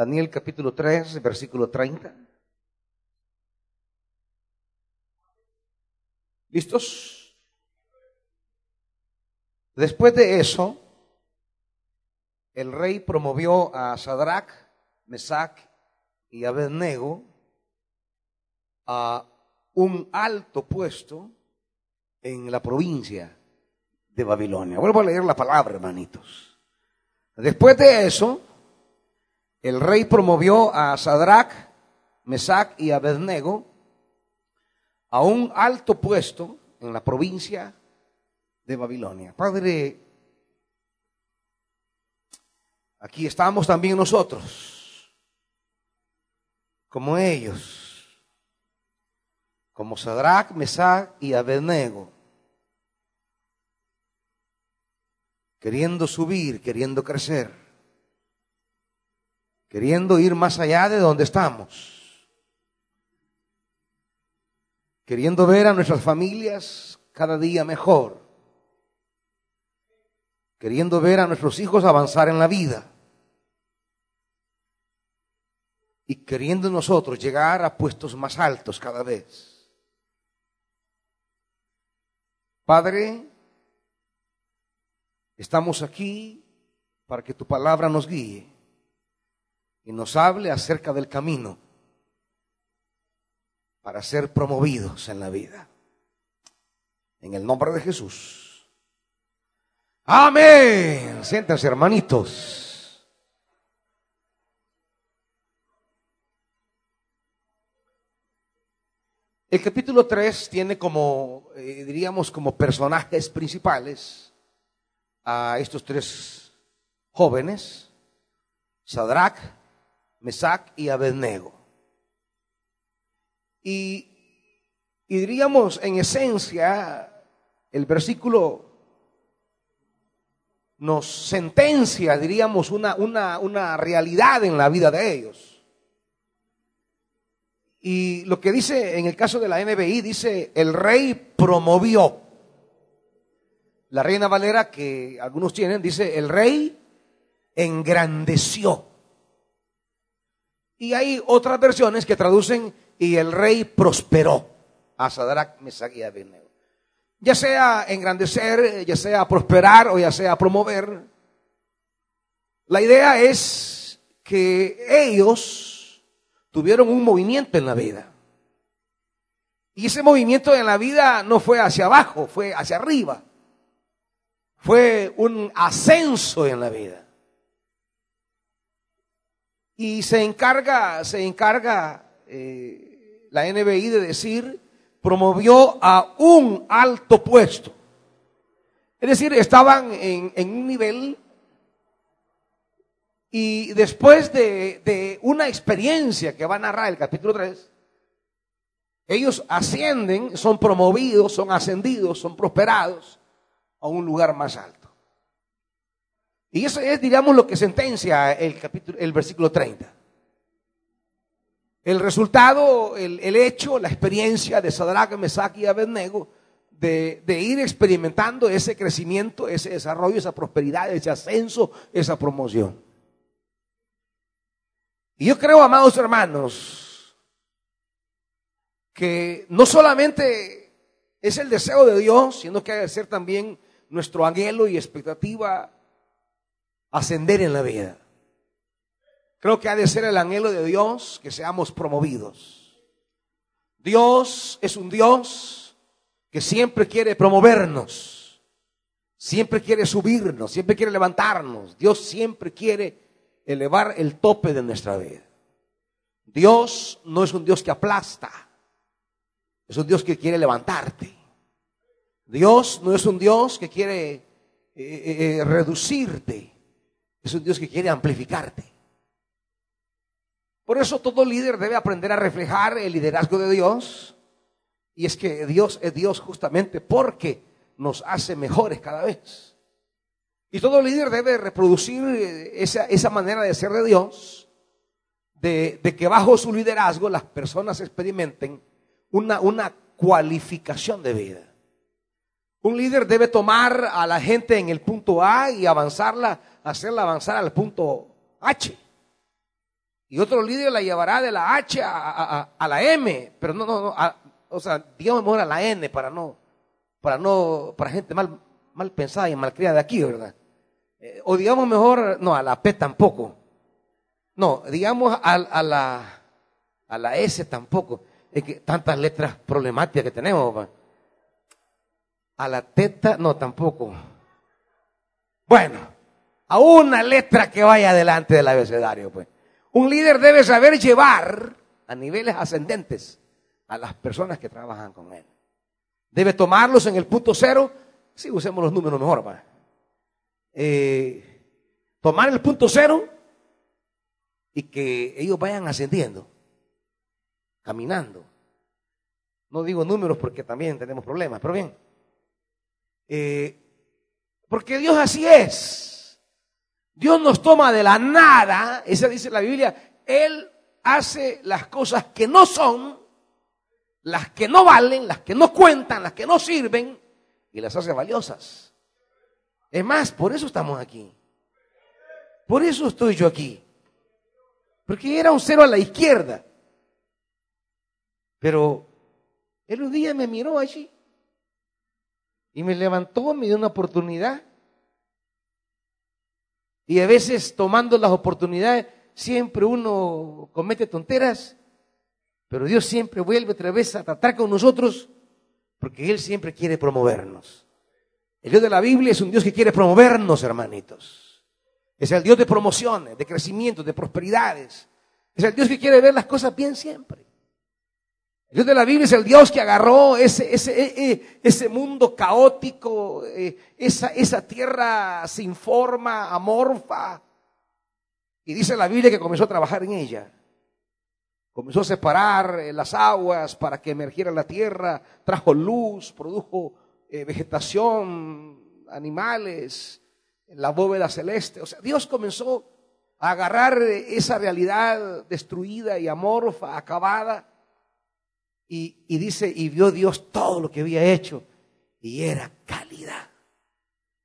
Daniel capítulo 3, versículo 30. ¿Listos? Después de eso, el rey promovió a Sadrach, Mesach y Abednego a un alto puesto en la provincia de Babilonia. Vuelvo a leer la palabra, hermanitos. Después de eso, el rey promovió a Sadrach, Mesach y Abednego a un alto puesto en la provincia de Babilonia. Padre, aquí estamos también nosotros, como ellos, como Sadrach, Mesach y Abednego, queriendo subir, queriendo crecer queriendo ir más allá de donde estamos, queriendo ver a nuestras familias cada día mejor, queriendo ver a nuestros hijos avanzar en la vida y queriendo nosotros llegar a puestos más altos cada vez. Padre, estamos aquí para que tu palabra nos guíe y nos hable acerca del camino para ser promovidos en la vida. En el nombre de Jesús. Amén. Siéntense, hermanitos. El capítulo 3 tiene como, eh, diríamos, como personajes principales a estos tres jóvenes, Sadrach, Mesac y Abednego. Y, y diríamos en esencia, el versículo nos sentencia, diríamos, una, una, una realidad en la vida de ellos. Y lo que dice en el caso de la NBI, dice, el rey promovió. La reina Valera, que algunos tienen, dice, el rey engrandeció. Y hay otras versiones que traducen y el rey prosperó a Sadrach, Mesach y Abednego. Ya sea engrandecer, ya sea prosperar o ya sea promover. La idea es que ellos tuvieron un movimiento en la vida. Y ese movimiento en la vida no fue hacia abajo, fue hacia arriba. Fue un ascenso en la vida. Y se encarga, se encarga eh, la NBI de decir, promovió a un alto puesto. Es decir, estaban en, un nivel y después de, de, una experiencia que va a narrar el capítulo 3, ellos ascienden, son promovidos, son ascendidos, son prosperados a un lugar más alto. Y eso es, digamos, lo que sentencia el, capítulo, el versículo 30. El resultado, el, el hecho, la experiencia de Sadrach, Mesach y Abednego de, de ir experimentando ese crecimiento, ese desarrollo, esa prosperidad, ese ascenso, esa promoción. Y yo creo, amados hermanos, que no solamente es el deseo de Dios, sino que ha de ser también nuestro anhelo y expectativa ascender en la vida. Creo que ha de ser el anhelo de Dios que seamos promovidos. Dios es un Dios que siempre quiere promovernos, siempre quiere subirnos, siempre quiere levantarnos. Dios siempre quiere elevar el tope de nuestra vida. Dios no es un Dios que aplasta, es un Dios que quiere levantarte. Dios no es un Dios que quiere eh, eh, eh reducirte. Es un Dios que quiere amplificarte. Por eso todo líder debe aprender a reflejar el liderazgo de Dios. Y es que Dios es Dios justamente porque nos hace mejores cada vez. Y todo líder debe reproducir esa, esa manera de ser de Dios, de, de, que bajo su liderazgo las personas experimenten una, una cualificación de vida. Un líder debe tomar a la gente en el punto A y avanzarla hacerla avanzar al punto H. Y otro líder la llevará de la H a, la M, pero no, no, no, o sea, digamos mejor a la N para no, para no, para gente mal, mal pensada y mal criada de aquí, ¿verdad? Eh, o digamos mejor, no, a la P tampoco. No, digamos a, a, la, a la S tampoco. Es que tantas letras problemáticas que tenemos. A la teta, no, tampoco. Bueno, a una letra que vaya delante del abecedario, pues. Un líder debe saber llevar a niveles ascendentes a las personas que trabajan con él. Debe tomarlos en el punto cero. Si sí, usemos los números mejor. Eh, tomar el punto cero y que ellos vayan ascendiendo, caminando. No digo números porque también tenemos problemas, pero bien. Eh, porque Dios así es. Dios nos toma de la nada, esa dice la Biblia, Él hace las cosas que no son, las que no valen, las que no cuentan, las que no sirven, y las hace valiosas. Es más, por eso estamos aquí. Por eso estoy yo aquí. Porque era un cero a la izquierda. Pero él un día me miró allí y me levantó, me dio una oportunidad. Y a veces tomando las oportunidades, siempre uno comete tonteras, pero Dios siempre vuelve otra vez a tratar con nosotros porque Él siempre quiere promovernos. El Dios de la Biblia es un Dios que quiere promovernos, hermanitos. Es el Dios de promociones, de crecimiento, de prosperidades. Es el Dios que quiere ver las cosas bien siempre. Dios de la Biblia es el Dios que agarró ese, ese, e, e, ese mundo caótico, eh, esa, esa tierra sin forma, amorfa. Y dice la Biblia que comenzó a trabajar en ella. Comenzó a separar eh, las aguas para que emergiera la tierra, trajo luz, produjo eh, vegetación, animales, la bóveda celeste. O sea, Dios comenzó a agarrar esa realidad destruida y amorfa, acabada, y, dice, y vio Dios todo lo que había hecho y era calidad.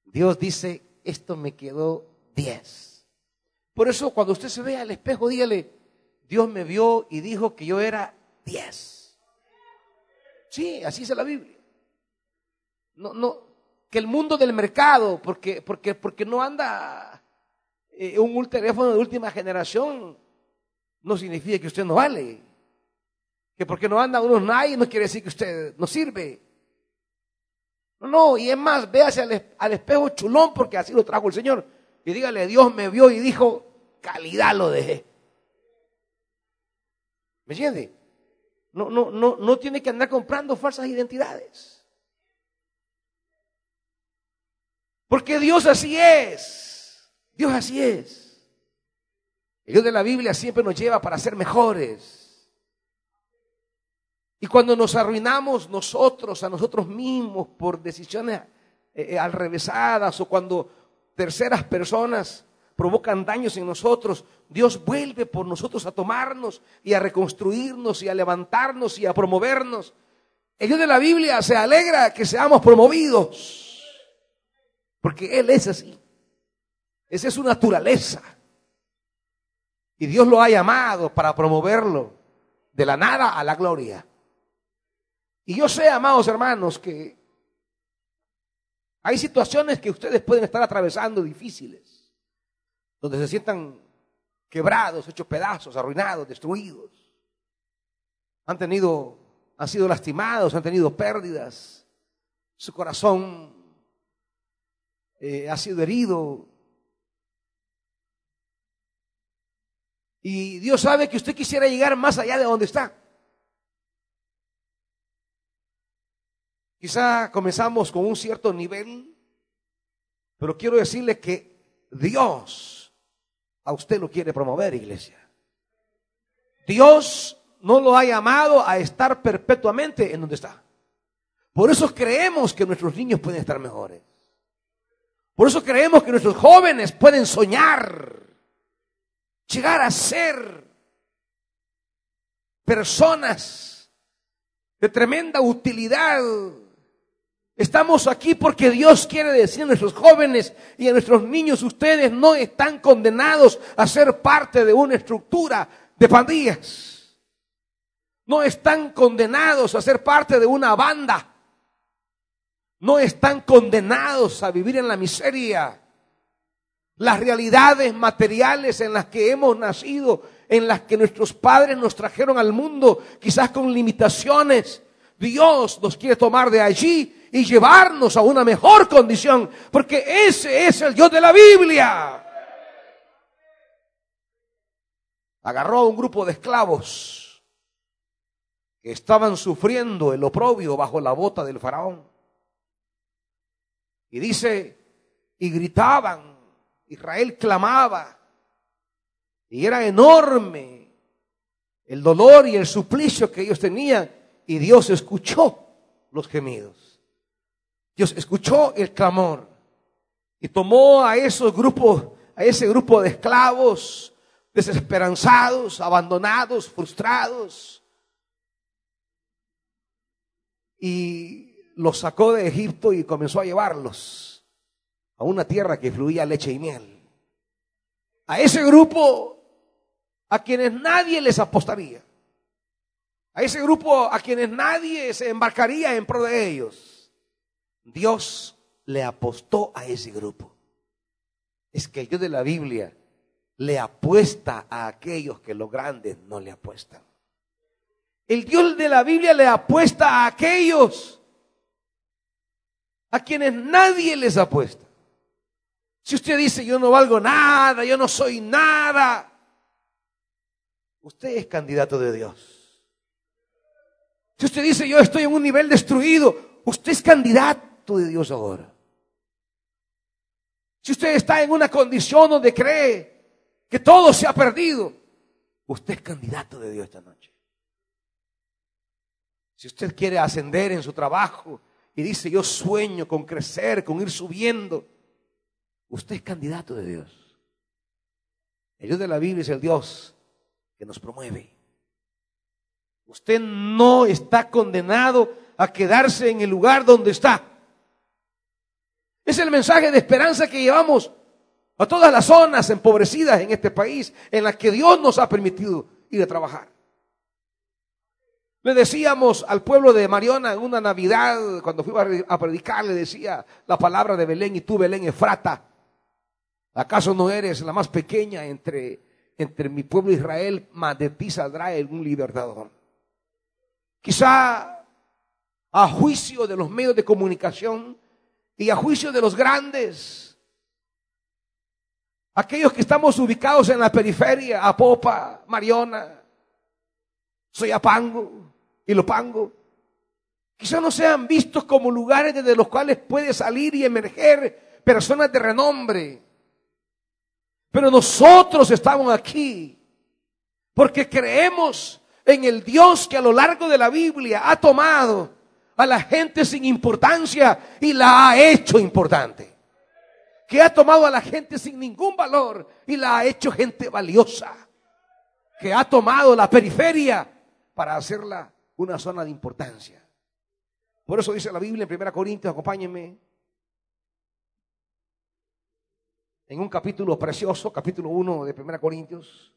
Dios dice, esto me quedó 10. Por eso cuando usted se ve al espejo, dígale, Dios me vio y dijo que yo era 10. Sí, así dice la Biblia. No, no, que el mundo del mercado, porque, porque, porque no anda eh, un teléfono de última generación, no significa que usted no vale. Que porque no anda unos nadie no quiere decir que usted no sirve. No, no, y es más, véase al, espejo chulón porque así lo trajo el Señor. Y dígale, Dios me vio y dijo, calidad lo dejé. ¿Me entiende? No, no, no, no tiene que andar comprando falsas identidades. Porque Dios así es. Dios así es. El Dios de la Biblia siempre nos lleva para ser mejores. Y cuando nos arruinamos nosotros, a nosotros mismos, por decisiones eh, eh, alrevesadas o cuando terceras personas provocan daños en nosotros, Dios vuelve por nosotros a tomarnos y a reconstruirnos y a levantarnos y a promovernos. El Dios de la Biblia se alegra que seamos promovidos, porque Él es así. Esa es su naturaleza. Y Dios lo ha llamado para promoverlo de la nada a la gloria. Y yo sé, amados hermanos, que hay situaciones que ustedes pueden estar atravesando difíciles, donde se sientan quebrados, hechos pedazos, arruinados, destruidos. Han tenido, han sido lastimados, han tenido pérdidas, su corazón eh, ha sido herido. Y Dios sabe que usted quisiera llegar más allá de donde está. Quizá comenzamos con un cierto nivel, pero quiero decirle que Dios a usted lo quiere promover, iglesia. Dios no lo ha llamado a estar perpetuamente en donde está. Por eso creemos que nuestros niños pueden estar mejores. Por eso creemos que nuestros jóvenes pueden soñar, llegar a ser personas de tremenda utilidad Estamos aquí porque Dios quiere decir a nuestros jóvenes y a nuestros niños, ustedes no están condenados a ser parte de una estructura de pandillas. No están condenados a ser parte de una banda. No están condenados a vivir en la miseria. Las realidades materiales en las que hemos nacido, en las que nuestros padres nos trajeron al mundo, quizás con limitaciones, Dios nos quiere tomar de allí y llevarnos a una mejor condición, porque ese es el Dios de la Biblia. Agarró a un grupo de esclavos que estaban sufriendo el oprobio bajo la bota del faraón. Y dice, y gritaban, Israel clamaba, y era enorme el dolor y el suplicio que ellos tenían y Dios escuchó los gemidos. Dios escuchó el clamor y tomó a esos grupos, a ese grupo de esclavos desesperanzados, abandonados, frustrados y los sacó de Egipto y comenzó a llevarlos a una tierra que fluía leche y miel. A ese grupo a quienes nadie les apostaría a ese grupo a quienes nadie se embarcaría en pro de ellos. Dios le apostó a ese grupo. Es que el Dios de la Biblia le apuesta a aquellos que los grandes no le apuestan. El Dios de la Biblia le apuesta a aquellos a quienes nadie les apuesta. Si usted dice yo no valgo nada, yo no soy nada, usted es candidato de Dios. Si usted dice, yo estoy en un nivel destruido, usted es candidato de Dios ahora. Si usted está en una condición donde cree que todo se ha perdido, usted es candidato de Dios esta noche. Si usted quiere ascender en su trabajo y dice, yo sueño con crecer, con ir subiendo, usted es candidato de Dios. El Dios de la Biblia es el Dios que nos promueve. Usted no está condenado a quedarse en el lugar donde está. Es el mensaje de esperanza que llevamos a todas las zonas empobrecidas en este país en las que Dios nos ha permitido ir a trabajar. Le decíamos al pueblo de Mariona en una Navidad, cuando fui a predicar, le decía la palabra de Belén y tú, Belén Efrata, ¿acaso no eres la más pequeña entre, entre mi pueblo Israel? Mas de ti saldrá un libertador. Quizá a juicio de los medios de comunicación y a juicio de los grandes, aquellos que estamos ubicados en la periferia, Apopa, Mariona, Soyapango y Lopango, quizá no sean vistos como lugares desde los cuales puede salir y emerger personas de renombre. Pero nosotros estamos aquí porque creemos en el Dios que a lo largo de la Biblia ha tomado a la gente sin importancia y la ha hecho importante. Que ha tomado a la gente sin ningún valor y la ha hecho gente valiosa. Que ha tomado la periferia para hacerla una zona de importancia. Por eso dice la Biblia en 1 Corintios, acompáñenme, en un capítulo precioso, capítulo 1 de 1 Corintios,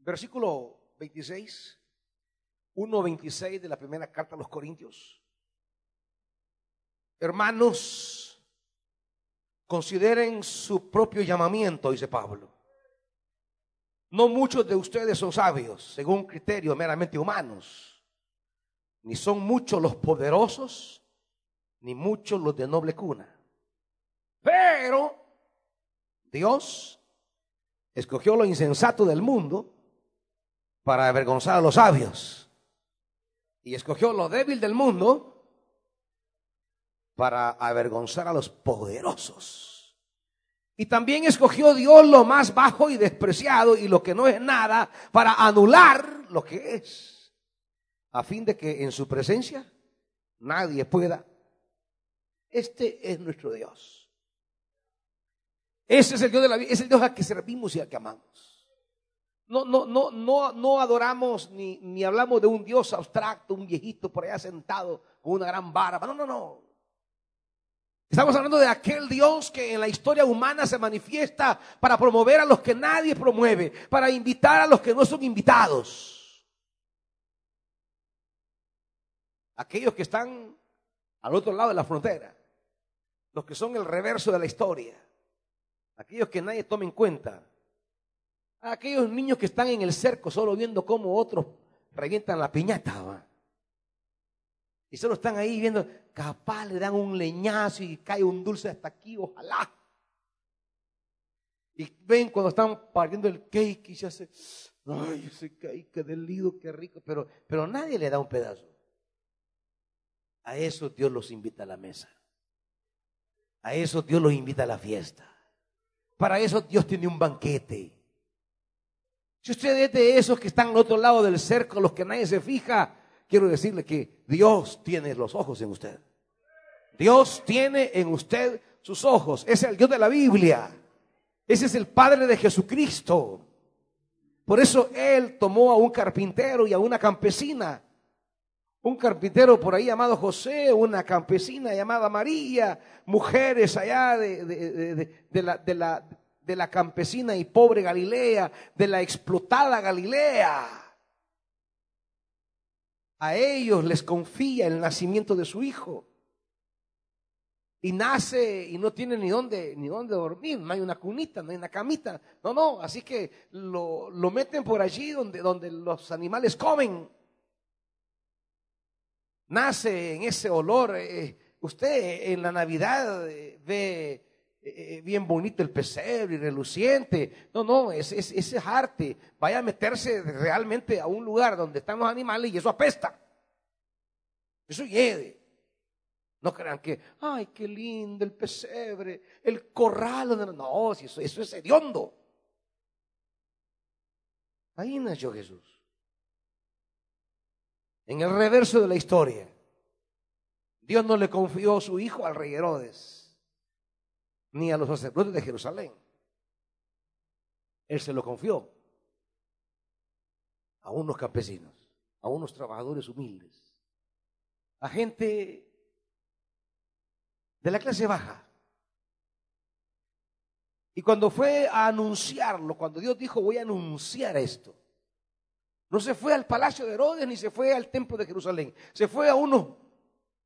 Versículo 26, 1.26 de la primera carta a los Corintios. Hermanos, consideren su propio llamamiento, dice Pablo. No muchos de ustedes son sabios, según criterios meramente humanos. Ni son muchos los poderosos, ni muchos los de noble cuna. Pero Dios escogió lo insensato del mundo para avergonzar a los sabios. Y escogió lo débil del mundo para avergonzar a los poderosos. Y también escogió Dios lo más bajo y despreciado y lo que no es nada para anular lo que es. A fin de que en su presencia nadie pueda. Este es nuestro Dios. Ese es el Dios de la vida, es el Dios al que servimos y al que amamos. No, no, no, no, no adoramos ni, ni hablamos de un Dios abstracto, un viejito por allá sentado con una gran barba. No, no, no. Estamos hablando de aquel Dios que en la historia humana se manifiesta para promover a los que nadie promueve, para invitar a los que no son invitados. Aquellos que están al otro lado de la frontera, los que son el reverso de la historia aquellos que nadie toma en cuenta, aquellos niños que están en el cerco solo viendo cómo otros revientan la piñata. Y solo están ahí viendo, capaz le dan un leñazo y cae un dulce hasta aquí, ojalá. Y ven cuando están partiendo el cake y se hace, ay, ese cake, qué delido, qué rico, pero, pero nadie le da un pedazo. A eso Dios los invita a la mesa. A eso Dios los invita a la fiesta. Para eso Dios tiene un banquete. Si usted es de esos que están al otro lado del cerco, los que nadie se fija, quiero decirle que Dios tiene los ojos en usted. Dios tiene en usted sus ojos. Es el Dios de la Biblia. Ese es el Padre de Jesucristo. Por eso Él tomó a un carpintero y a una campesina. Un carpintero por ahí llamado José, una campesina llamada María, mujeres allá de, la, de la campesina y pobre Galilea, de la explotada Galilea. A ellos les confía el nacimiento de su hijo. Y nace y no tiene ni dónde, ni dónde dormir, no hay una cunita, no hay una camita. No, no, así que lo, lo meten por allí donde, donde los animales comen. Nace en ese olor. Eh, Usted en la Navidad eh, ve eh, bien bonito el pesebre y reluciente. No, no, ese es, arte. Vaya a meterse realmente a un lugar donde están los animales y eso apesta. Eso hiede. No crean que, ay, qué lindo el pesebre, el corral. No, no eso, eso es hediondo. Ahí nació Jesús. En el reverso de la historia. Dios no le confió su hijo al rey Herodes, ni a los sacerdotes de Jerusalén. Él se lo confió a unos campesinos, a unos trabajadores humildes, a gente de la clase baja. Y cuando fue a anunciarlo, cuando Dios dijo voy a anunciar esto, no se fue al palacio de Herodes ni se fue al templo de Jerusalén, se fue a unos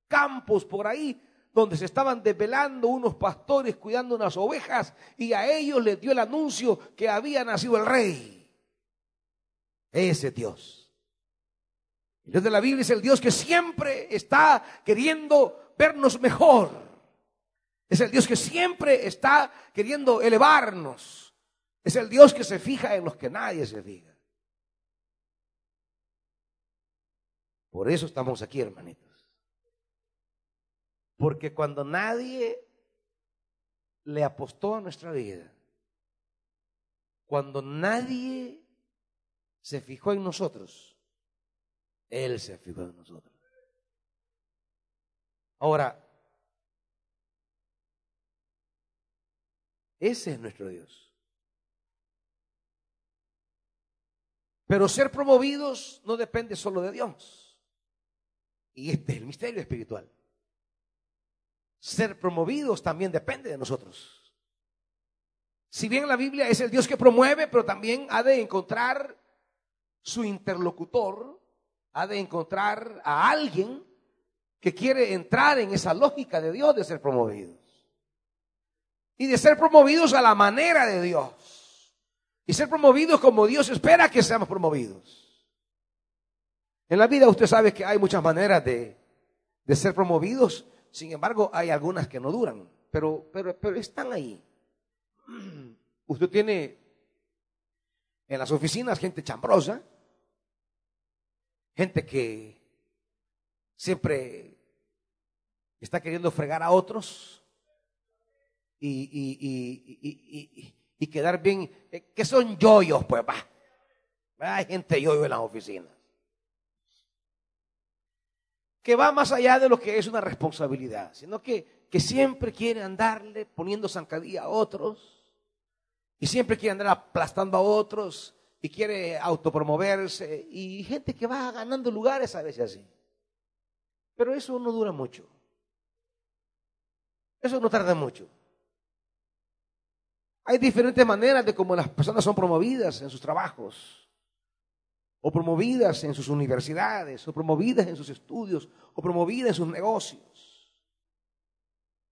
campos por ahí donde se estaban desvelando unos pastores cuidando unas ovejas y a ellos les dio el anuncio que había nacido el rey. Ese Dios. El Dios de la Biblia es el Dios que siempre está queriendo vernos mejor. Es el Dios que siempre está queriendo elevarnos. Es el Dios que se fija en los que nadie se fija. Por eso estamos aquí, hermanitos. Porque cuando nadie le apostó a nuestra vida, cuando nadie se fijó en nosotros, Él se fijó en nosotros. Ahora, ese es nuestro Dios. Pero ser promovidos no depende solo de Dios. Y este es el misterio espiritual ser promovidos también depende de nosotros. Si bien la Biblia es el Dios que promueve, pero también ha de encontrar su interlocutor, ha de encontrar a alguien que quiere entrar en esa lógica de Dios de ser promovidos. Y de ser promovidos a la manera de Dios. Y ser promovidos como Dios espera que seamos promovidos. En la vida usted sabe que hay muchas maneras de, de ser promovidos sin embargo, hay algunas que no duran, pero, pero, pero están ahí. Usted tiene en las oficinas gente chambrosa, gente que siempre está queriendo fregar a otros y, y, quedar bien, eh, que son yoyos, pues va. Hay gente yoyo en las oficinas que va más allá de lo que es una responsabilidad, sino que, que siempre quiere andarle poniendo zancadilla a otros, Y siempre quiere andar aplastando a otros y quiere autopromoverse. Y gente que va ganando lugares a veces así. Pero eso no dura mucho. Eso no tarda mucho. Hay diferentes maneras de cómo las personas son promovidas en sus trabajos, o promovidas en sus universidades, o promovidas en sus estudios, o promovidas en sus negocios.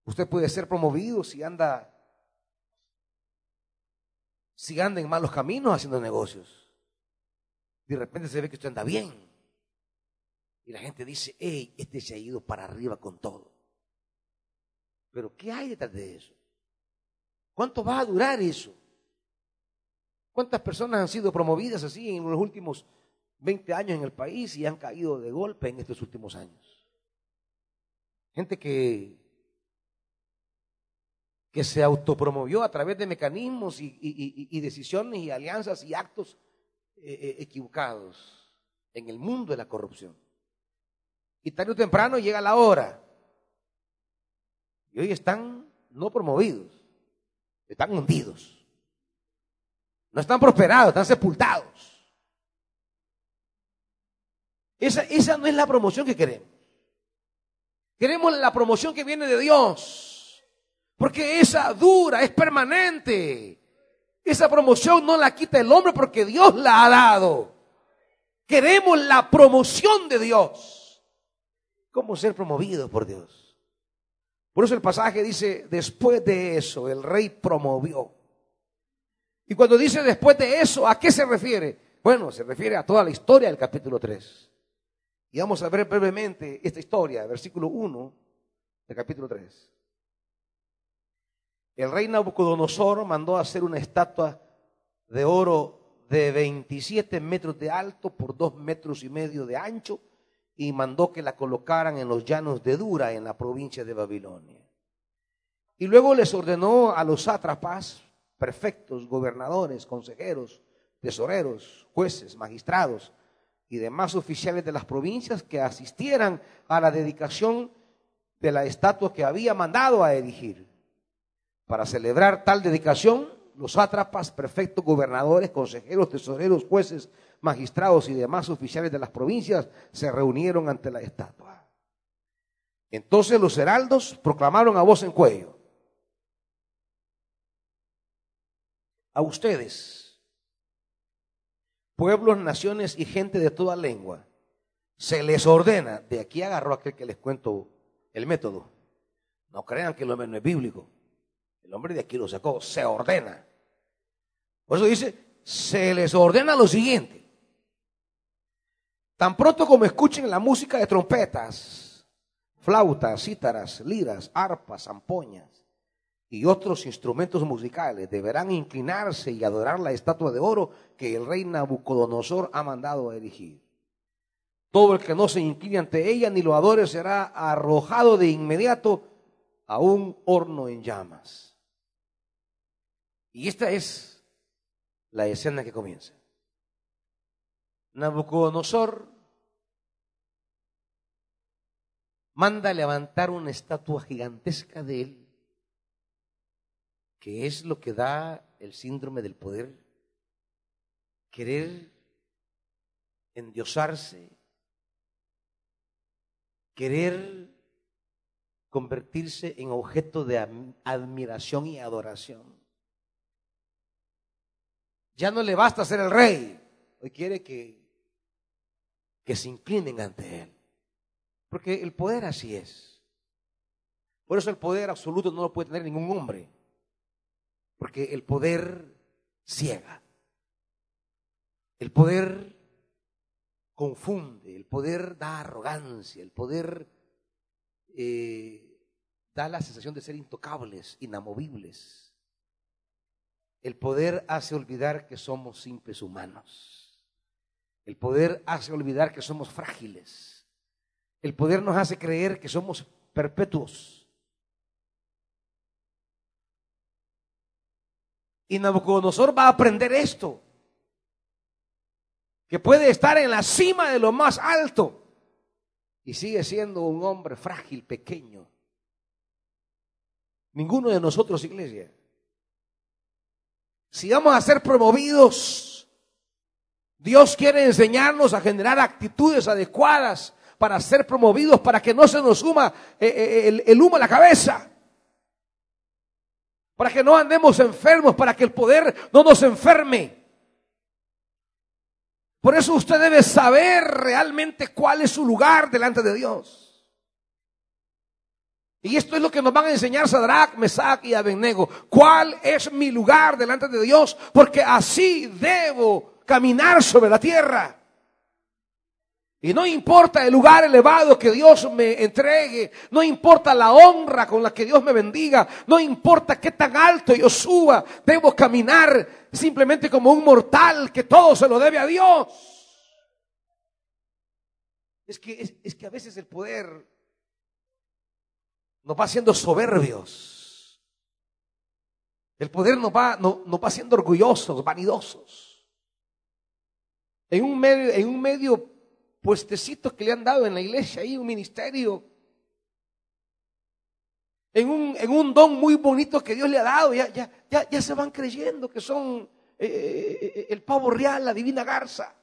Usted puede ser promovido si anda si anda en malos caminos haciendo negocios. De repente se ve que usted anda bien. Y la gente dice, hey, este se ha ido para arriba con todo. Pero ¿qué hay detrás de eso? ¿Cuánto va a durar eso? ¿Cuántas personas han sido promovidas así en los últimos 20 años en el país y han caído de golpe en estos últimos años? Gente que, que se autopromovió a través de mecanismos y, decisiones y alianzas y actos eh, eh, equivocados en el mundo de la corrupción. Y tarde o temprano llega la hora. Y hoy están no promovidos, están hundidos. No están prosperados, están sepultados. Esa, esa no es la promoción que queremos. Queremos la promoción que viene de Dios. Porque esa dura, es permanente. Esa promoción no la quita el hombre porque Dios la ha dado. Queremos la promoción de Dios. ¿Cómo ser promovido por Dios? Por eso el pasaje dice, después de eso, el rey promovió. Y cuando dice después de eso, ¿a qué se refiere? Bueno, se refiere a toda la historia del capítulo 3. Y vamos a ver brevemente esta historia, versículo 1 del capítulo 3. El rey Nabucodonosor mandó hacer una estatua de oro de 27 metros de alto por 2 metros y medio de ancho y mandó que la colocaran en los llanos de Dura, en la provincia de Babilonia. Y luego les ordenó a los sátrapas, prefectos, gobernadores, consejeros, tesoreros, jueces, magistrados y demás oficiales de las provincias que asistieran a la dedicación de la estatua que había mandado a erigir. Para celebrar tal dedicación, los sátrapas, prefectos, gobernadores, consejeros, tesoreros, jueces, magistrados y demás oficiales de las provincias se reunieron ante la estatua. Entonces los heraldos proclamaron a voz en cuello, a ustedes, pueblos, naciones y gente de toda lengua, se les ordena, de aquí agarró aquel que les cuento el método, no crean que el hombre no es bíblico, el hombre de aquí lo sacó, se ordena. Por eso dice, se les ordena lo siguiente. Tan pronto como escuchen la música de trompetas, flautas, cítaras, liras, arpas, zampoñas y otros instrumentos musicales, deberán inclinarse y adorar la estatua de oro que el rey Nabucodonosor ha mandado a erigir. Todo el que no se incline ante ella ni lo adore será arrojado de inmediato a un horno en llamas. Y esta es la escena que comienza. Nabucodonosor manda levantar una estatua gigantesca de él, que es lo que da el síndrome del poder, querer endiosarse, querer convertirse en objeto de admiración y adoración. Ya no le basta ser el rey, hoy quiere que que se inclinen ante Él. Porque el poder así es. Por eso el poder absoluto no lo puede tener ningún hombre. Porque el poder ciega. El poder confunde, el poder da arrogancia, el poder eh, da la sensación de ser intocables, inamovibles. El poder hace olvidar que somos simples humanos. El poder hace olvidar que somos frágiles. El poder nos hace creer que somos perpetuos. Y Nabucodonosor va a aprender esto. Que puede estar en la cima de lo más alto y sigue siendo un hombre frágil, pequeño. Ninguno de nosotros, iglesia, si vamos a ser promovidos, Dios quiere enseñarnos a generar actitudes adecuadas para ser promovidos, para que no se nos suma eh, eh, el, el humo a la cabeza para que no andemos enfermos, para que el poder no nos enferme. Por eso usted debe saber realmente cuál es su lugar delante de Dios. Y esto es lo que nos van a enseñar Sadrach, Mesach y Abednego. ¿Cuál es mi lugar delante de Dios? Porque así debo caminar sobre la tierra. Y no importa el lugar elevado que Dios me entregue, no importa la honra con la que Dios me bendiga, no importa qué tan alto yo suba, debo caminar simplemente como un mortal que todo se lo debe a Dios. Es que, es, que a veces el poder nos va haciendo soberbios. El poder nos va, va haciendo orgullosos, vanidosos. En un medio, en un medio puestecitos que le han dado en la iglesia, ahí un ministerio, en un, en un don muy bonito que Dios le ha dado, ya, ya, ya, ya se van creyendo que son eh, eh, el pavo real, la divina garza.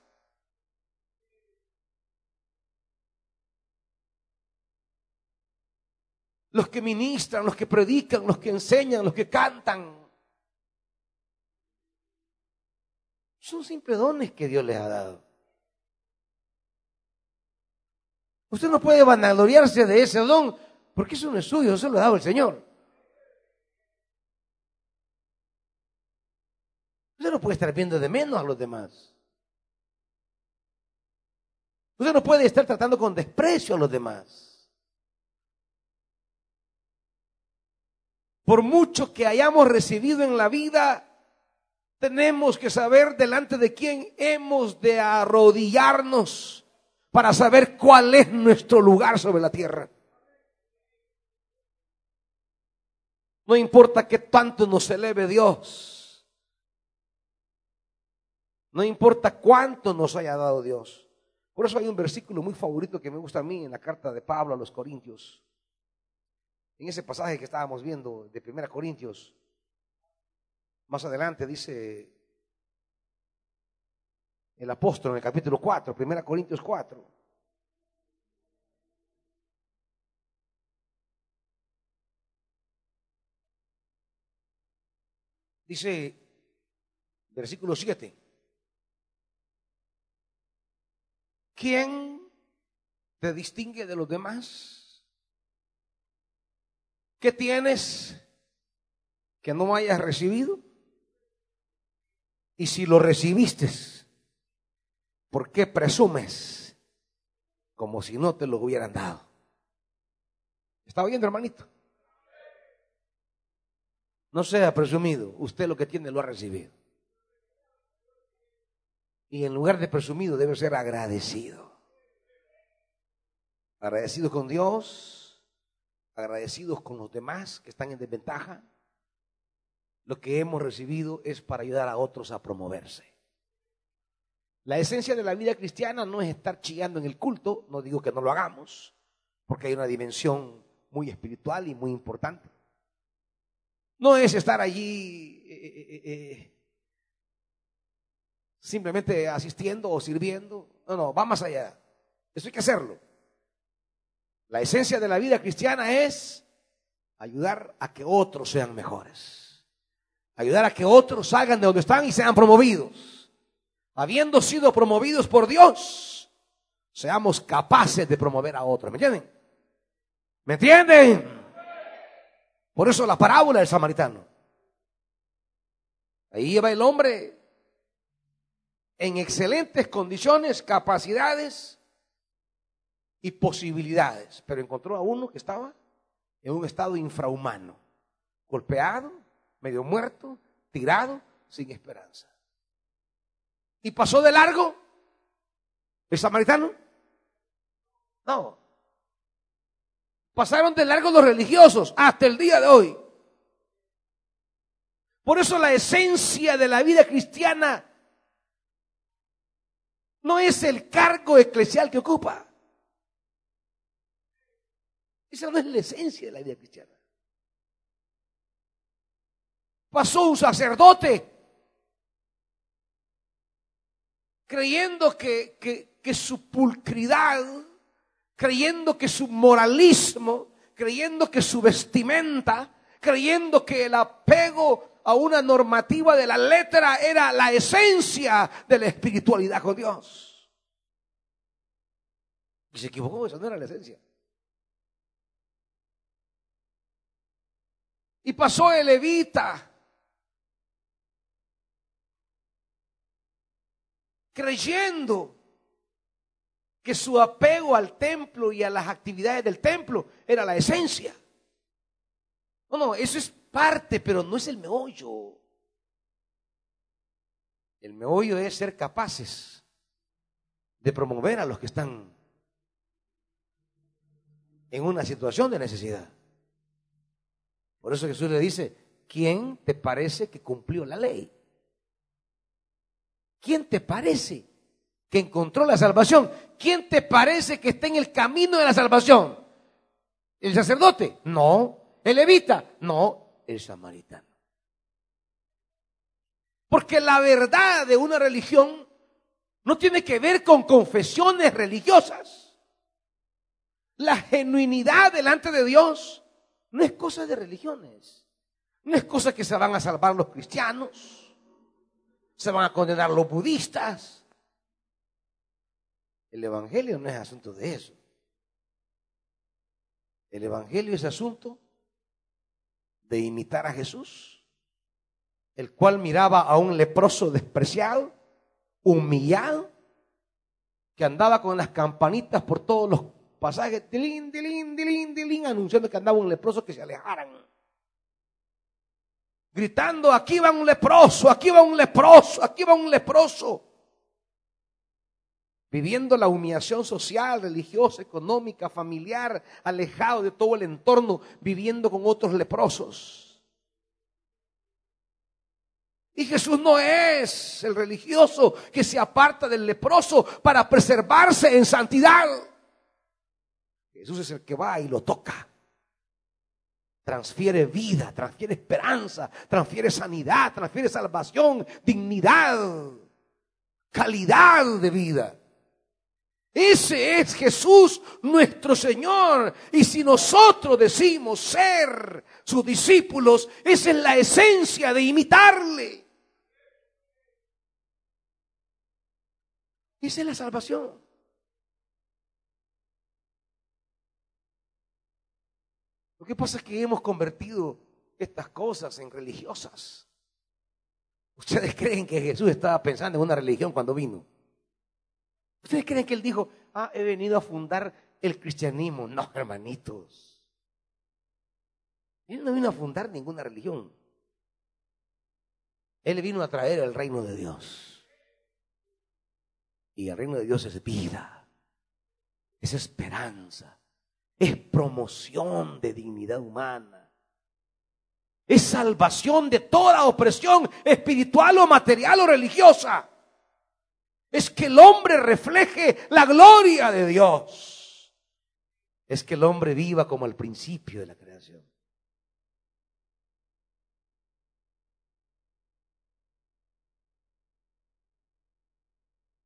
los que ministran, los que predican, los que enseñan, los que cantan. Son simples dones que Dios les ha dado. Usted no puede vanagloriarse de ese don, porque eso no es suyo, eso lo ha dado el Señor. Usted no puede estar viendo de menos a los demás. Usted no puede estar tratando con desprecio a los demás. Por mucho que hayamos recibido en la vida, tenemos que saber delante de quién hemos de arrodillarnos para saber cuál es nuestro lugar sobre la tierra. No importa que tanto nos eleve Dios. No importa cuánto nos haya dado Dios. Por eso hay un versículo muy favorito que me gusta a mí en la carta de Pablo a los Corintios en ese pasaje que estábamos viendo de Primera Corintios, más adelante dice el apóstol en el capítulo 4, Primera Corintios 4. Dice, versículo 7, ¿quién te distingue de los demás? ¿Qué tienes que no hayas recibido? Y si lo recibiste, ¿por qué presumes como si no te lo hubieran dado? ¿Está oyendo, hermanito? No sea presumido, usted lo que tiene lo ha recibido. Y en lugar de presumido debe ser agradecido. Agradecido con Dios, agradecidos con los demás que están en desventaja. Lo que hemos recibido es para ayudar a otros a promoverse. La esencia de la vida cristiana no es estar chillando en el culto, no digo que no lo hagamos, porque hay una dimensión muy espiritual y muy importante. No es estar allí eh, eh, eh, simplemente asistiendo o sirviendo. No, no, va más allá. Eso hay que hacerlo. La esencia de la vida cristiana es ayudar a que otros sean mejores. Ayudar a que otros salgan de donde están y sean promovidos. Habiendo sido promovidos por Dios, seamos capaces de promover a otros. ¿Me entienden? ¿Me entienden? Por eso la parábola del samaritano. Ahí lleva el hombre en excelentes condiciones, capacidades, y posibilidades, pero encontró a uno que estaba en un estado infrahumano, golpeado, medio muerto, tirado, sin esperanza. ¿Y pasó de largo el samaritano? No. Pasaron de largo los religiosos hasta el día de hoy. Por eso la esencia de la vida cristiana no es el cargo eclesial que ocupa. Esa no es la esencia de la vida cristiana. Pasó un sacerdote creyendo que, que su pulcridad, creyendo que su moralismo, creyendo que su vestimenta, creyendo que el apego a una normativa de la letra era la esencia de la espiritualidad con Dios. Y se equivocó, esa no era la esencia. Y pasó el levita. Creyendo que su apego al templo y a las actividades del templo era la esencia. No, no, eso es parte, pero no es el meollo. El meollo es ser capaces de promover a los que están en una situación de necesidad. Por eso Jesús le dice, ¿quién te parece que cumplió la ley? ¿Quién te parece que encontró la salvación? ¿Quién te parece que está en el camino de la salvación? ¿El sacerdote? No. ¿El levita? No. El samaritano. Porque la verdad de una religión no tiene que ver con confesiones religiosas. La genuinidad delante de Dios no es cosa de religiones. No es cosa que se van a salvar los cristianos. Se van a condenar los budistas. El Evangelio no es asunto de eso. El Evangelio es asunto de imitar a Jesús, el cual miraba a un leproso despreciado, humillado, que andaba con las campanitas por todos los pasajes, dilín, dilín, dilín, dilín, anunciando que andaba un leproso que se alejaran. Gritando, aquí va un leproso, aquí va un leproso, aquí va un leproso. Viviendo la humillación social, religiosa, económica, familiar, alejado de todo el entorno, viviendo con otros leprosos. Y Jesús no es el religioso que se aparta del leproso para preservarse en santidad. Jesús es el que va y lo toca. Transfiere vida, transfiere esperanza, transfiere sanidad, transfiere salvación, dignidad, calidad de vida. Ese es Jesús nuestro Señor. Y si nosotros decimos ser sus discípulos, esa es la esencia de imitarle. Esa es la salvación. Lo que pasa es que hemos convertido estas cosas en religiosas. Ustedes creen que Jesús estaba pensando en una religión cuando vino. Ustedes creen que él dijo, ah, he venido a fundar el cristianismo. No, hermanitos. Él no vino a fundar ninguna religión. Él vino a traer el reino de Dios. Y el reino de Dios es vida, es esperanza, es promoción de dignidad humana, es salvación de toda opresión espiritual o material o religiosa. Es que el hombre refleje la gloria de Dios. Es que el hombre viva como al principio de la creación.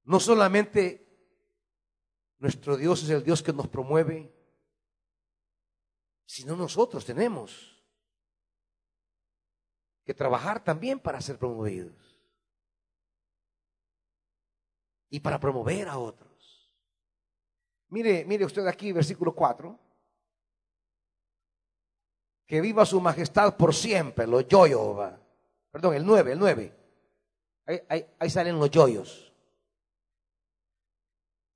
No solamente nuestro Dios es el Dios que nos promueve, sino nosotros tenemos que trabajar también para ser promovidos y para promover a otros. Mire, mire usted aquí, versículo 4. Que viva su majestad por siempre, los yoyos. Perdón, el 9, el 9. Ahí, ahí salen los yoyos.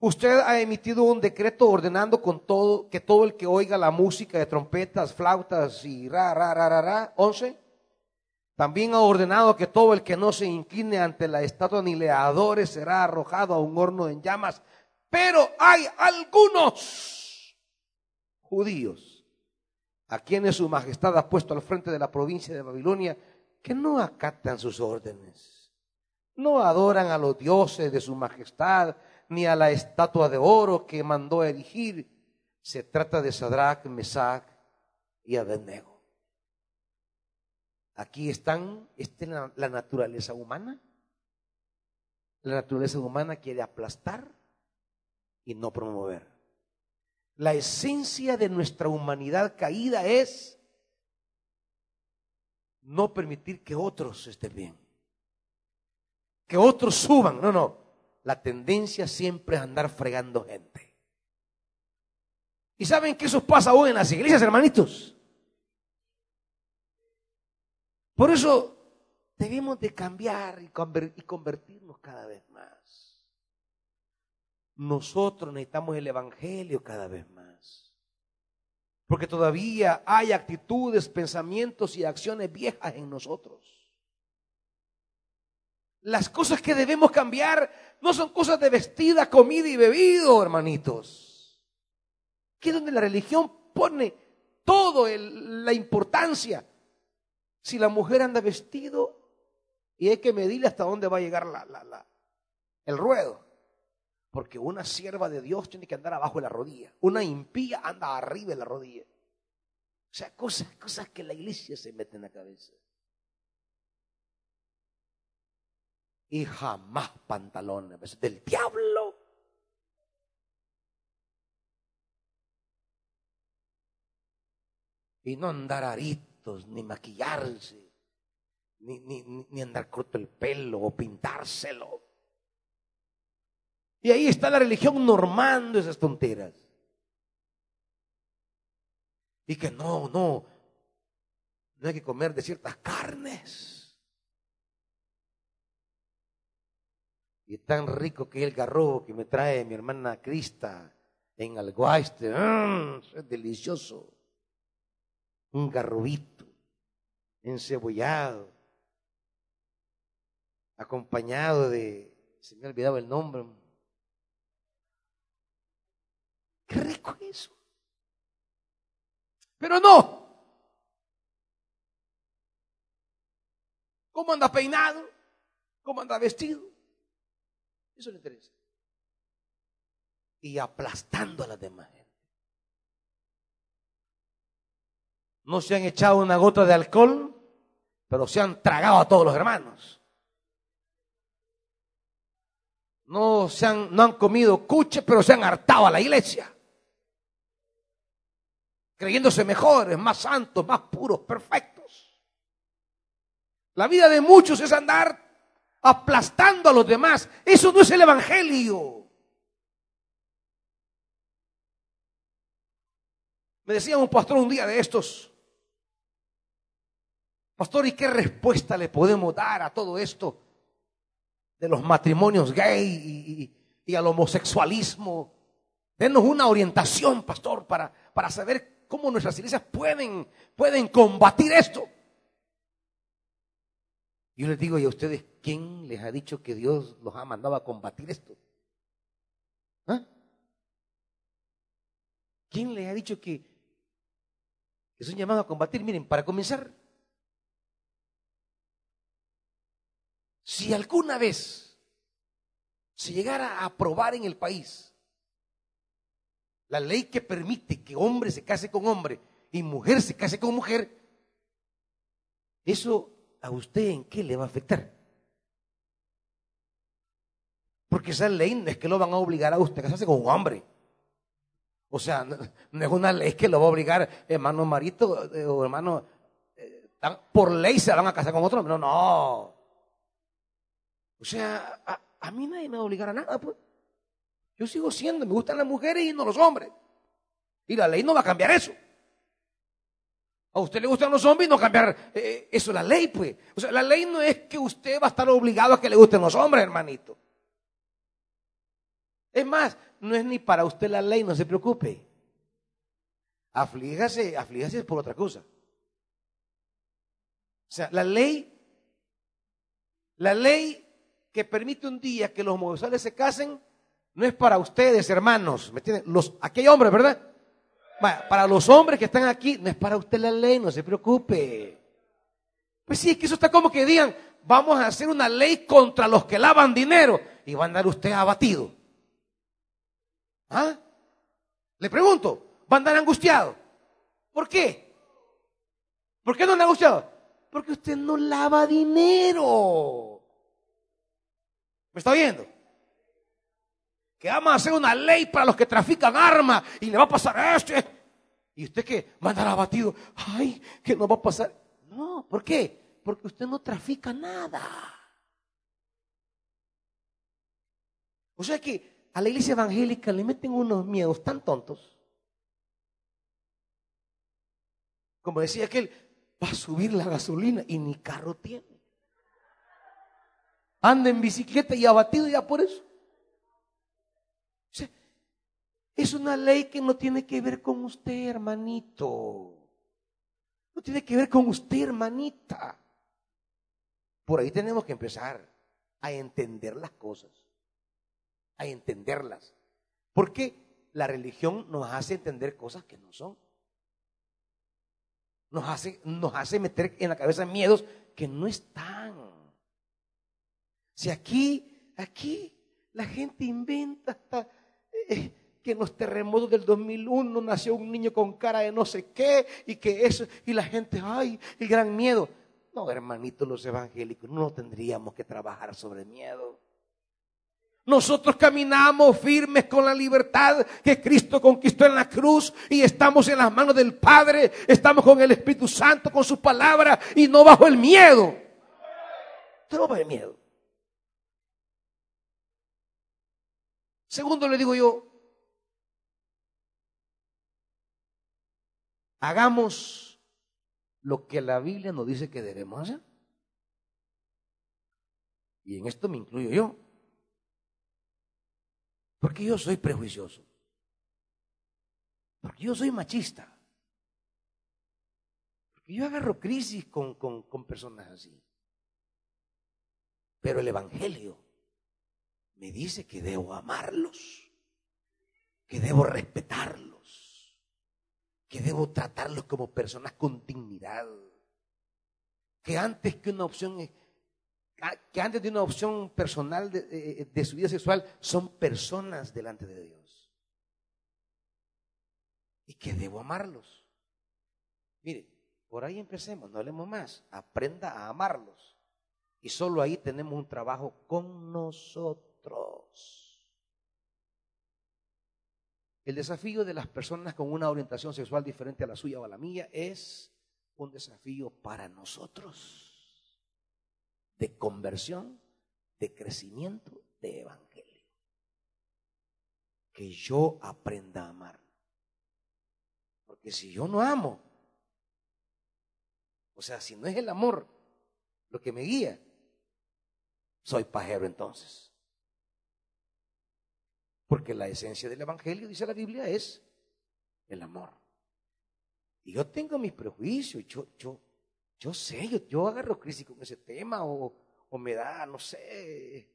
Usted ha emitido un decreto ordenando con todo que todo el que oiga la música de trompetas, flautas y ra, ra, ra, ra, ra, 11. También ha ordenado que todo el que no se incline ante la estatua ni le adore será arrojado a un horno en llamas. Pero hay algunos judíos a quienes su majestad ha puesto al frente de la provincia de Babilonia que no acatan sus órdenes, no adoran a los dioses de su majestad, ni a la estatua de oro que mandó erigir. Se trata de Sadrach, Mesach y Abednego. Aquí están, está la naturaleza humana. La naturaleza humana quiere aplastar y no promover. La esencia de nuestra humanidad caída es no permitir que otros estén bien. Que otros suban. No, no. La tendencia siempre es andar fregando gente. ¿Y saben que eso pasa hoy en las iglesias, hermanitos? Por eso debemos de cambiar y convertirnos cada vez más. Nosotros necesitamos el Evangelio cada vez más. Porque todavía hay actitudes, pensamientos y acciones viejas en nosotros. Las cosas que debemos cambiar no son cosas de vestida, comida y bebido, hermanitos. Que es donde la religión pone todo la importancia si la mujer anda vestido y hay que medirle hasta dónde va a llegar el ruedo. Porque una sierva de Dios tiene que andar abajo de la rodilla. Una impía anda arriba de la rodilla. O sea, cosas, cosas que la iglesia se mete en la cabeza. Y jamás pantalones del diablo. Y no andar aritos ni maquillarse, ni, ni, andar corto el pelo o pintárselo. Y ahí está la religión normando esas tonteras. Y que no, no, no hay que comer de ciertas carnes. Y tan rico que el garrobo que me trae mi hermana Crista en Alguaiste, mm, es delicioso. Un garrobito encebollado, acompañado de, se me ha olvidado el nombre. Qué rico eso. Pero no. ¿Cómo anda peinado? ¿Cómo anda vestido? Eso le interesa. Y aplastando a las demás. No se han echado una gota de alcohol pero se han tragado a todos los hermanos. No, se han, no han comido cuche, pero se han hartado a la iglesia. Creyéndose mejores, más santos, más puros, perfectos. La vida de muchos es andar aplastando a los demás. Eso no es el Evangelio. Me decía un pastor un día de estos, Pastor, ¿y qué respuesta le podemos dar a todo esto de los matrimonios gay y, al homosexualismo? Denos una orientación, pastor, para, para saber cómo nuestras iglesias pueden, pueden combatir esto. Yo les digo, ¿y a ustedes quién les ha dicho que Dios los ha mandado a combatir esto? ¿Ah? ¿Quién les ha dicho que, que son llamados a combatir? Miren, para comenzar, Si alguna vez se llegara a aprobar en el país la ley que permite que hombre se case con hombre y mujer se case con mujer, ¿eso a usted en qué le va a afectar? Porque esa ley no es que lo van a obligar a usted a casarse con un hombre. O sea, no, es una ley que lo va a obligar, hermano marito eh, o hermano, eh, por ley se van a casar con otro. No, no. O sea, a, mí nadie me va a obligar a nada, pues. Yo sigo siendo, me gustan las mujeres y no los hombres. Y la ley no va a cambiar eso. A usted le gustan los hombres y no cambiar eh, eso la ley, pues. O sea, la ley no es que usted va a estar obligado a que le gusten los hombres, hermanito. Es más, no es ni para usted la ley, no se preocupe. Aflígase, aflígase por otra cosa. O sea, la ley, la ley que permite un día que los homosexuales se casen no es para ustedes, hermanos. ¿Me entienden? Los, aquí hay hombres, ¿verdad? Para los hombres que están aquí, no es para usted la ley, no se preocupe. Pues sí, es que eso está como que digan, vamos a hacer una ley contra los que lavan dinero y va a andar usted abatido. ¿Ah? Le pregunto, ¿va a andar angustiado? ¿Por qué? ¿Por qué no anda angustiado? Porque usted no lava dinero ¿Me está oyendo? Que vamos a hacer una ley para los que trafican armas y le va a pasar esto. Y usted que manda abatido, ay, que no va a pasar. No, ¿por qué? Porque usted no trafica nada. O sea que a la iglesia evangélica le meten unos miedos tan tontos. Como decía aquel, va a subir la gasolina y ni carro tiene. Anda en bicicleta y abatido ya por eso. Es una ley que no tiene que ver con usted, hermanito. No tiene que ver con usted, hermanita. Por ahí tenemos que empezar a entender las cosas, a entenderlas. Porque la religión nos hace entender cosas que no son. Nos hace, nos hace meter en la cabeza miedos que no están. Si aquí, aquí la gente inventa hasta eh, que en los terremotos del 2001 nació un niño con cara de no sé qué y que eso, y la gente, ay, el gran miedo. No, hermanitos los evangélicos, no tendríamos que trabajar sobre miedo. Nosotros caminamos firmes con la libertad que Cristo conquistó en la cruz y estamos en las manos del Padre, estamos con el Espíritu Santo, con su palabra y no bajo el miedo. No bajo el miedo. Segundo le digo yo, hagamos lo que la Biblia nos dice que debemos hacer. Y en esto me incluyo yo. Porque yo soy prejuicioso. Porque yo soy machista. Porque yo agarro crisis con, con personas así. Pero el Evangelio me dice que debo amarlos, que debo respetarlos, que debo tratarlos como personas con dignidad, que antes que una opción que antes de una opción personal de, su vida sexual son personas delante de Dios. Y que debo amarlos. Mire, por ahí empecemos, no hablemos más. Aprenda a amarlos. Y solo ahí tenemos un trabajo con nosotros. El desafío de las personas con una orientación sexual diferente a la suya o a la mía es un desafío para nosotros de conversión, de crecimiento, de evangelio. Que yo aprenda a amar. Porque si yo no amo, o sea, si no es el amor lo que me guía, soy pajero entonces. Porque la esencia del Evangelio, dice la Biblia, es el amor. Y yo tengo mis prejuicios, yo, yo, yo sé, yo, agarro crisis con ese tema o, o me da, no sé.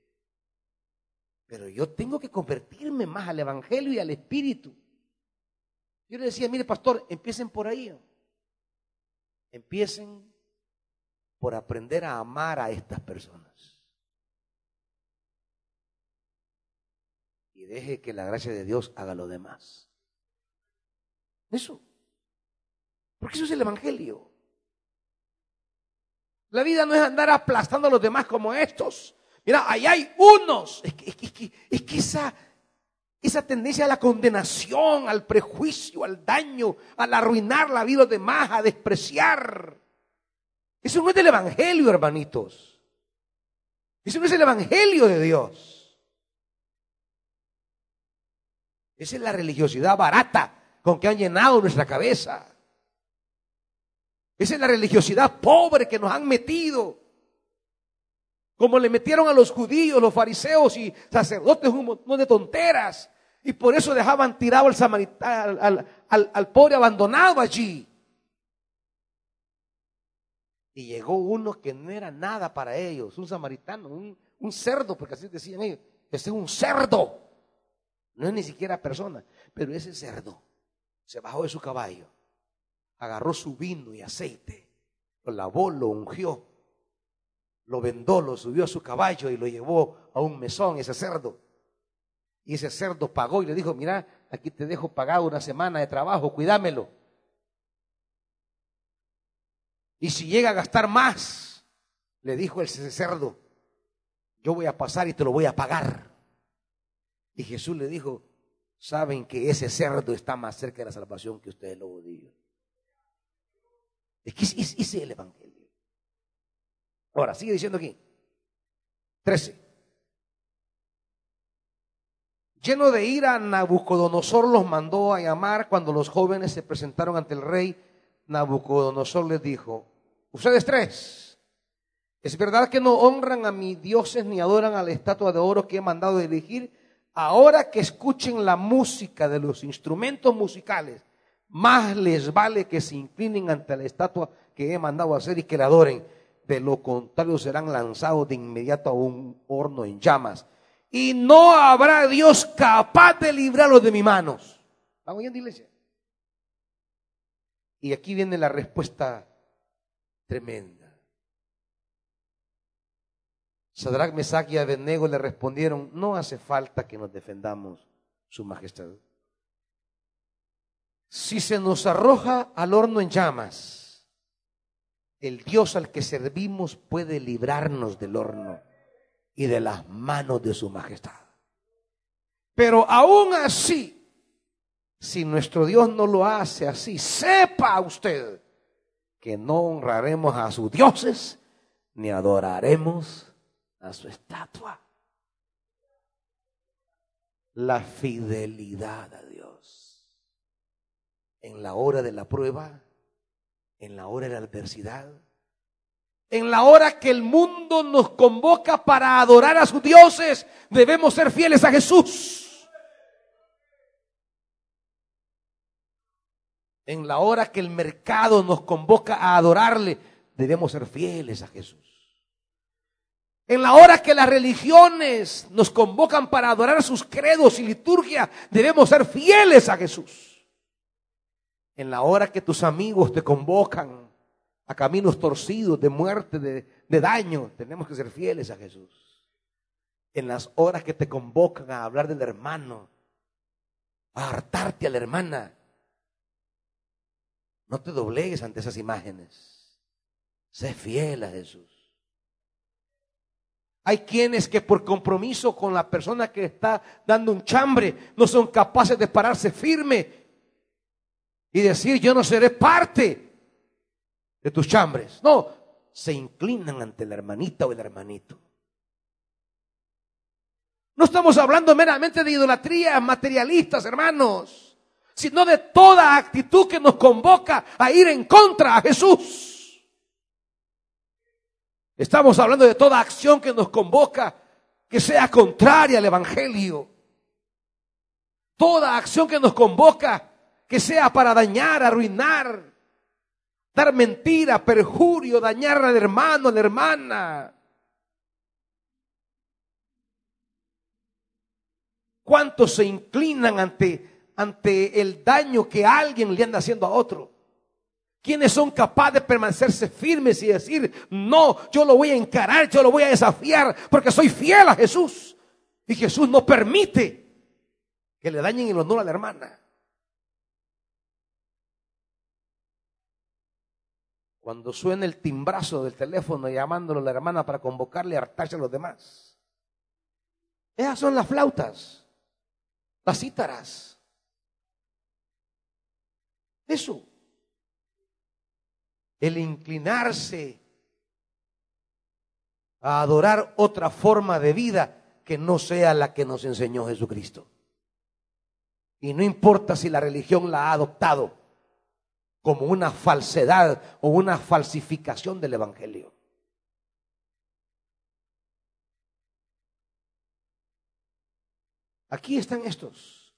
Pero yo tengo que convertirme más al Evangelio y al Espíritu. Yo le decía, mire pastor, empiecen por ahí. Empiecen por aprender a amar a estas personas. Deje que la gracia de Dios haga lo demás. Eso. Porque eso es el Evangelio. La vida no es andar aplastando a los demás como estos. Mira, ahí hay unos. Es que, es que, esa, esa tendencia a la condenación, al prejuicio, al daño, al arruinar la vida de los demás, a despreciar. Eso no es del Evangelio, hermanitos. Eso no es el Evangelio de Dios. Esa es la religiosidad barata con que han llenado nuestra cabeza. Esa es la religiosidad pobre que nos han metido. Como le metieron a los judíos, los fariseos y sacerdotes un montón de tonteras. Y por eso dejaban tirado al, samaritano, al, pobre abandonado allí. Y llegó uno que no era nada para ellos, un samaritano, un, cerdo, porque así decían ellos. Este es un cerdo. No es ni siquiera persona, pero ese cerdo se bajó de su caballo agarró su vino y aceite, lo lavó, lo ungió, lo vendó, lo subió a su caballo y lo llevó a un mesón, ese cerdo. Y ese cerdo pagó y le dijo, mira, aquí te dejo pagado una semana de trabajo, cuídamelo. Y si llega a gastar más, le dijo el cerdo, yo voy a pasar y te lo voy a pagar. Y Jesús le dijo, saben que ese cerdo está más cerca de la salvación que ustedes lo odian. Es que ese es el Evangelio. Ahora, sigue diciendo aquí. 13. Lleno de ira, Nabucodonosor los mandó a llamar. Cuando los jóvenes se presentaron ante el rey, Nabucodonosor les dijo, ustedes tres, ¿es verdad que no honran a mis dioses ni adoran a la estatua de oro que he mandado elegir? Ahora que escuchen la música de los instrumentos musicales, más les vale que se inclinen ante la estatua que he mandado hacer y que la adoren. De lo contrario serán lanzados de inmediato a un horno en llamas. Y no habrá Dios capaz de librarlos de mis manos. ¿Estamos oyendo, iglesia? Y aquí viene la respuesta tremenda. Sadrach, Mesach y Abednego le respondieron, no hace falta que nos defendamos, su majestad. Si se nos arroja al horno en llamas, el Dios al que servimos puede librarnos del horno y de las manos de su majestad. Pero aún así, si nuestro Dios no lo hace así, sepa usted que no honraremos a sus dioses ni adoraremos a su estatua. La fidelidad a Dios. En la hora de la prueba, en la hora de la adversidad, en la hora que el mundo nos convoca para adorar a sus dioses, debemos ser fieles a Jesús. En la hora que el mercado nos convoca a adorarle, debemos ser fieles a Jesús. En la hora que las religiones nos convocan para adorar sus credos y liturgia, debemos ser fieles a Jesús. En la hora que tus amigos te convocan a caminos torcidos de muerte, de, de daño, tenemos que ser fieles a Jesús. En las horas que te convocan a hablar del hermano, a hartarte a la hermana, no te doblegues ante esas imágenes. Sé fiel a Jesús. Hay quienes que por compromiso con la persona que está dando un chambre no son capaces de pararse firme y decir yo no seré parte de tus chambres. No, se inclinan ante la hermanita o el hermanito. No estamos hablando meramente de idolatría materialistas, hermanos, sino de toda actitud que nos convoca a ir en contra a Jesús. Estamos hablando de toda acción que nos convoca que sea contraria al Evangelio. Toda acción que nos convoca que sea para dañar, arruinar, dar mentira, perjurio, dañar al hermano, a la hermana. ¿Cuántos se inclinan ante, ante el daño que alguien le anda haciendo a otro? ¿Quiénes son capaces de permanecerse firmes y decir, no, yo lo voy a encarar, yo lo voy a desafiar, porque soy fiel a Jesús? Y Jesús no permite que le dañen el honor a la hermana. Cuando suena el timbrazo del teléfono llamándolo a la hermana para convocarle a hartarse a los demás. Esas son las flautas, las cítaras. Eso el inclinarse a adorar otra forma de vida que no sea la que nos enseñó Jesucristo. Y no importa si la religión la ha adoptado como una falsedad o una falsificación del Evangelio. Aquí están estos.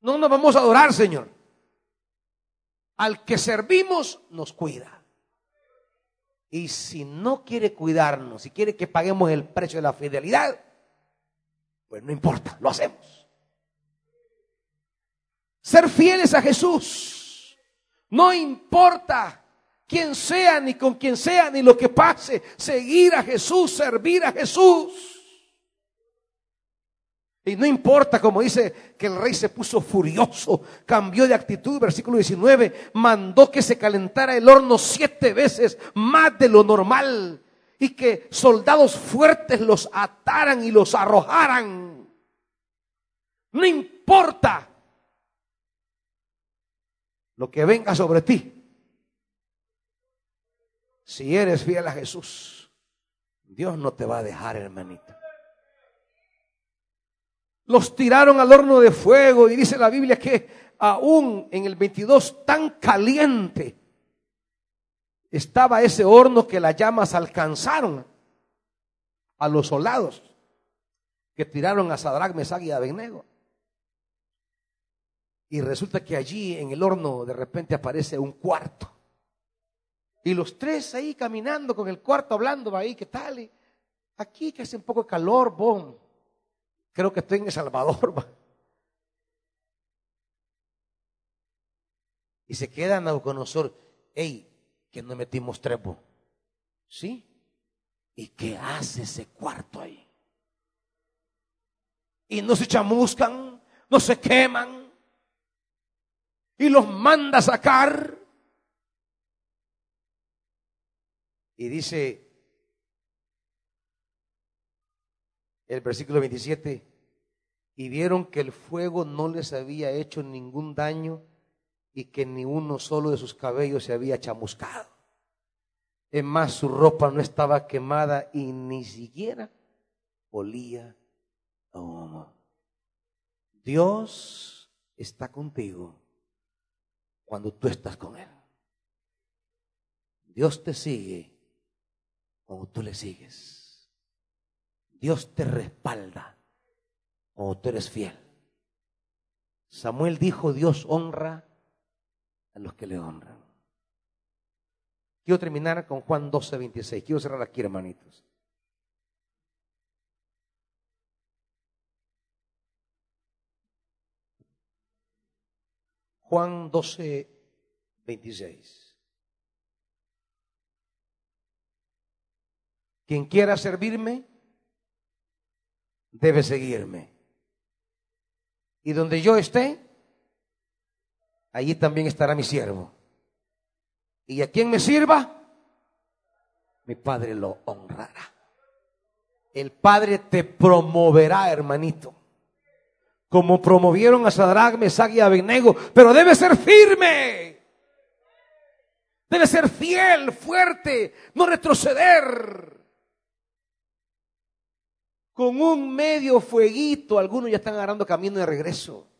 No nos vamos a adorar, Señor al que servimos nos cuida. Y si no quiere cuidarnos, si quiere que paguemos el precio de la fidelidad, pues no importa, lo hacemos. Ser fieles a Jesús. No importa quién sea, ni con quién sea, ni lo que pase. Seguir a Jesús, servir a Jesús. Y no importa, como dice, que el rey se puso furioso, cambió de actitud, versículo 19, mandó que se calentara el horno siete veces más de lo normal. y que soldados fuertes los ataran y los arrojaran. No importa lo que venga sobre ti. Si eres fiel a Jesús, Dios no te va a dejar, hermanito. Los tiraron al horno de fuego y dice la Biblia que aún en el 22 tan caliente estaba ese horno que las llamas alcanzaron a los soldados que tiraron a Sadrach, Mesach y Abednego. Y resulta que allí en el horno de repente aparece un cuarto. Y los tres ahí caminando con el cuarto hablando ahí, ¿qué tal? aquí que hace un poco de calor, bom. Creo que estoy en El Salvador. Y se queda Nauconosor, hey, que no metimos trepo. ¿Sí? ¿Y qué hace ese cuarto ahí? Y no se chamuscan, no se queman. Y los manda a sacar. Y dice el versículo 27, y vieron que el fuego no les había hecho ningún daño y que ni uno solo de sus cabellos se había chamuscado. Es más, su ropa no estaba quemada y ni siquiera olía a humo. Dios está contigo cuando tú estás con Él. Dios te sigue cuando tú le sigues. Dios te respalda cuando tú eres fiel. Samuel dijo, Dios honra a los que le honran. Quiero terminar con Juan 12, 26. Quiero cerrar aquí, hermanitos. Juan 12, 26. Quien quiera servirme, debe seguirme. Y donde yo esté, allí también estará mi siervo. Y a quien me sirva, mi Padre lo honrará. El Padre te promoverá, hermanito. Como promovieron a Sadrach, Mesach y Abednego. Pero debe ser firme. Debe ser fiel, fuerte, no retroceder. Con un medio fueguito, algunos ya están agarrando camino de regreso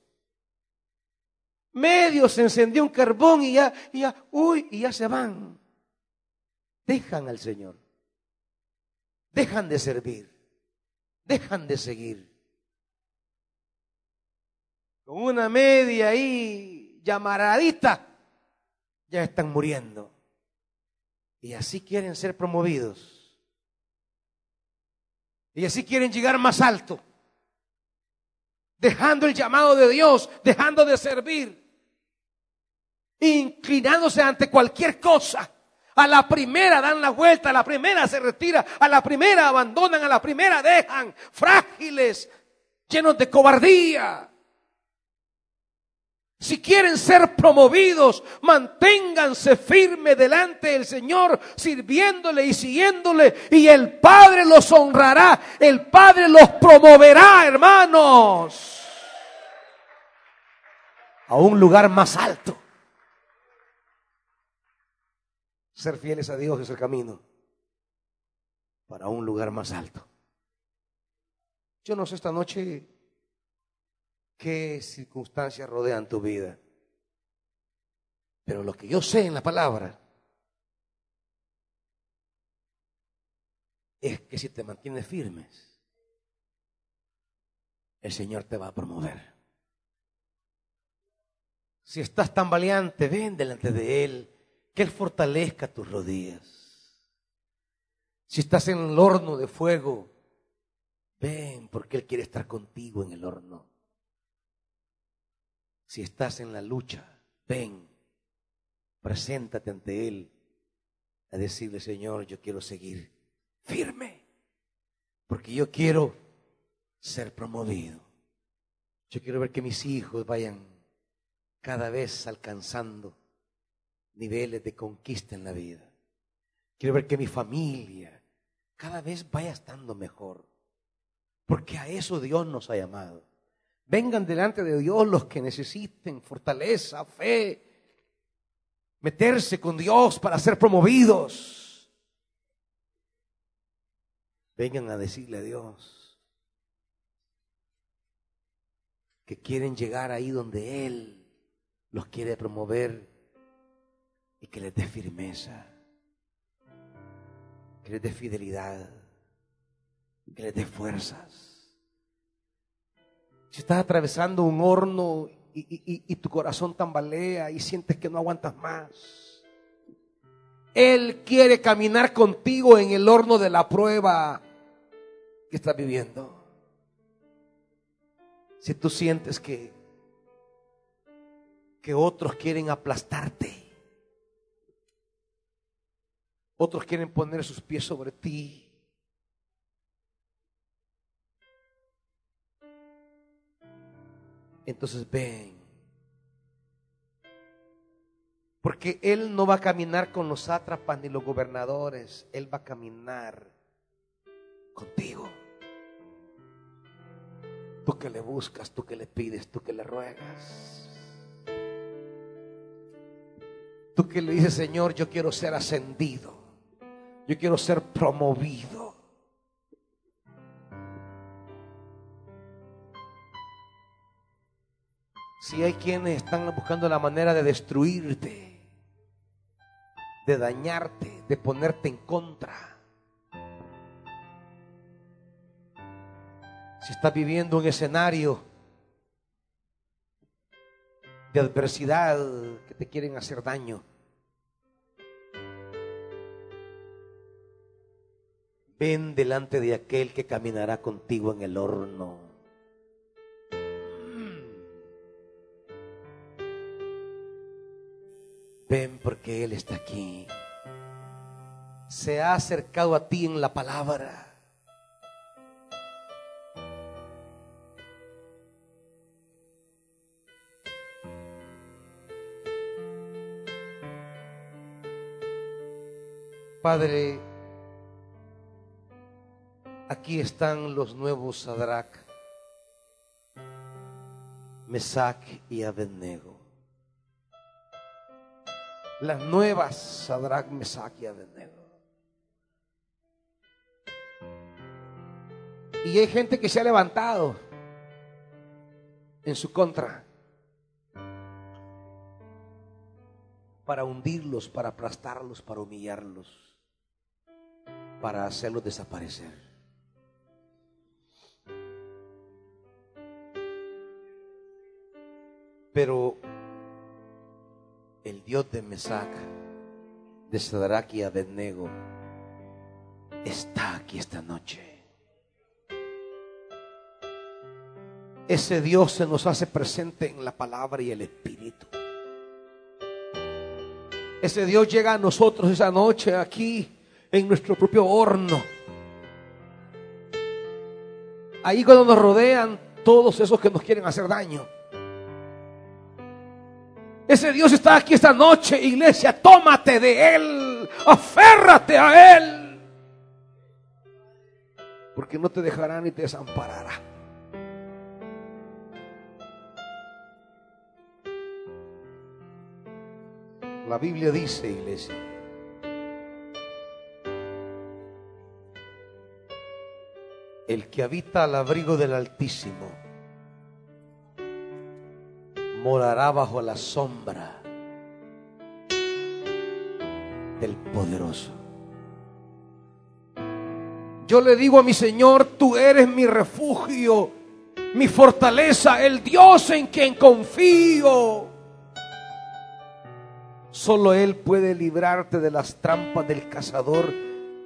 medio se encendió un carbón y ya, y ya, uy, y ya se van. Dejan al Señor. Dejan de servir. Dejan de seguir. Con una media ahí llamaradita, ya están muriendo. Y así quieren ser promovidos. Y así quieren llegar más alto dejando el llamado de Dios, dejando de servir inclinándose ante cualquier cosa. A la primera dan la vuelta, a la primera se retira, a la primera abandonan, a la primera dejan frágiles, llenos de cobardía. Si quieren ser promovidos, manténganse firmes delante del Señor, sirviéndole y siguiéndole, y el Padre los honrará, el Padre los promoverá, hermanos, a un lugar más alto. Ser fieles a Dios es el camino para un lugar más alto. Yo no sé esta noche qué circunstancias rodean tu vida, pero lo que yo sé en la palabra es que si te mantienes firmes, el Señor te va a promover. Si estás tan valiente, ven delante de Él que Él fortalezca tus rodillas. Si estás en el horno de fuego, ven porque Él quiere estar contigo en el horno. Si estás en la lucha, ven, preséntate ante Él a decirle, Señor, yo quiero seguir firme, porque yo quiero ser promovido. Yo quiero ver que mis hijos vayan cada vez alcanzando niveles de conquista en la vida. Quiero ver que mi familia cada vez vaya estando mejor. Porque a eso Dios nos ha llamado. Vengan delante de Dios los que necesiten fortaleza, fe, meterse con Dios para ser promovidos. Vengan a decirle a Dios que quieren llegar ahí donde Él los quiere promover y que les dé firmeza, que les dé fidelidad, que les dé fuerzas. Si estás atravesando un horno y, tu corazón tambalea y sientes que no aguantas más, Él quiere caminar contigo en el horno de la prueba que estás viviendo. Si tú sientes que, que otros quieren aplastarte, otros quieren poner sus pies sobre ti, entonces ven. Porque Él no va a caminar con los sátrapas ni los gobernadores, Él va a caminar contigo. Tú que le buscas, tú que le pides, tú que le ruegas. Tú que le dices, Señor, yo quiero ser ascendido, yo quiero ser promovido. Si hay quienes están buscando la manera de destruirte, de dañarte, de ponerte en contra. Si estás viviendo un escenario de adversidad que te quieren hacer daño, ven delante de aquel que caminará contigo en el horno. Porque Él está aquí. Se ha acercado a ti en la palabra. Padre, aquí están los nuevos Sadrach, Mesac y Abednego las nuevas Sadrach, Mesach y Abednego. Y hay gente que se ha levantado en su contra para hundirlos, para aplastarlos, para humillarlos, para hacerlos desaparecer. Pero el Dios de Mesac, de Sadrach y Abednego, está aquí esta noche. Ese Dios se nos hace presente en la palabra y el Espíritu. Ese Dios llega a nosotros esa noche aquí en nuestro propio horno. Ahí cuando nos rodean todos esos que nos quieren hacer daño. Ese Dios está aquí esta noche, iglesia. Tómate de Él. Aférrate a Él. Porque no te dejará ni te desamparará. La Biblia dice, iglesia, el que habita al abrigo del Altísimo morará bajo la sombra del poderoso. Yo le digo a mi Señor, tú eres mi refugio, mi fortaleza, el Dios en quien confío. Solo Él puede librarte de las trampas del cazador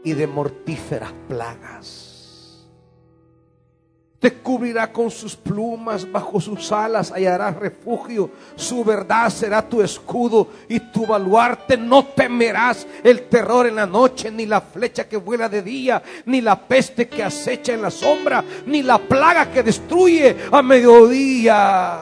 y de mortíferas plagas te cubrirá con sus plumas, bajo sus alas hallarás refugio, su verdad será tu escudo y tu baluarte, no temerás el terror en la noche, ni la flecha que vuela de día, ni la peste que acecha en la sombra, ni la plaga que destruye a mediodía.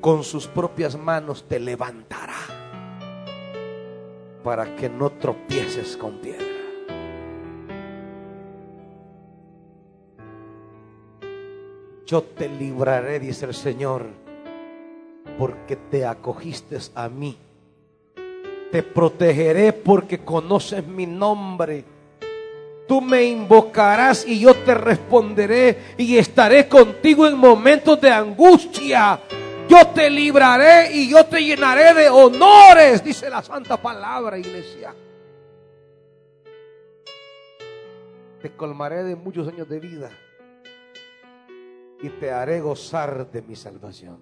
Con sus propias manos te levantará para que no tropieces con piedra. Yo te libraré, dice el Señor, porque te acogiste a mí. Te protegeré porque conoces mi nombre. Tú me invocarás y yo te responderé y estaré contigo en momentos de angustia. Yo te libraré y yo te llenaré de honores, dice la santa palabra, iglesia. Te colmaré de muchos años de vida y te haré gozar de mi salvación.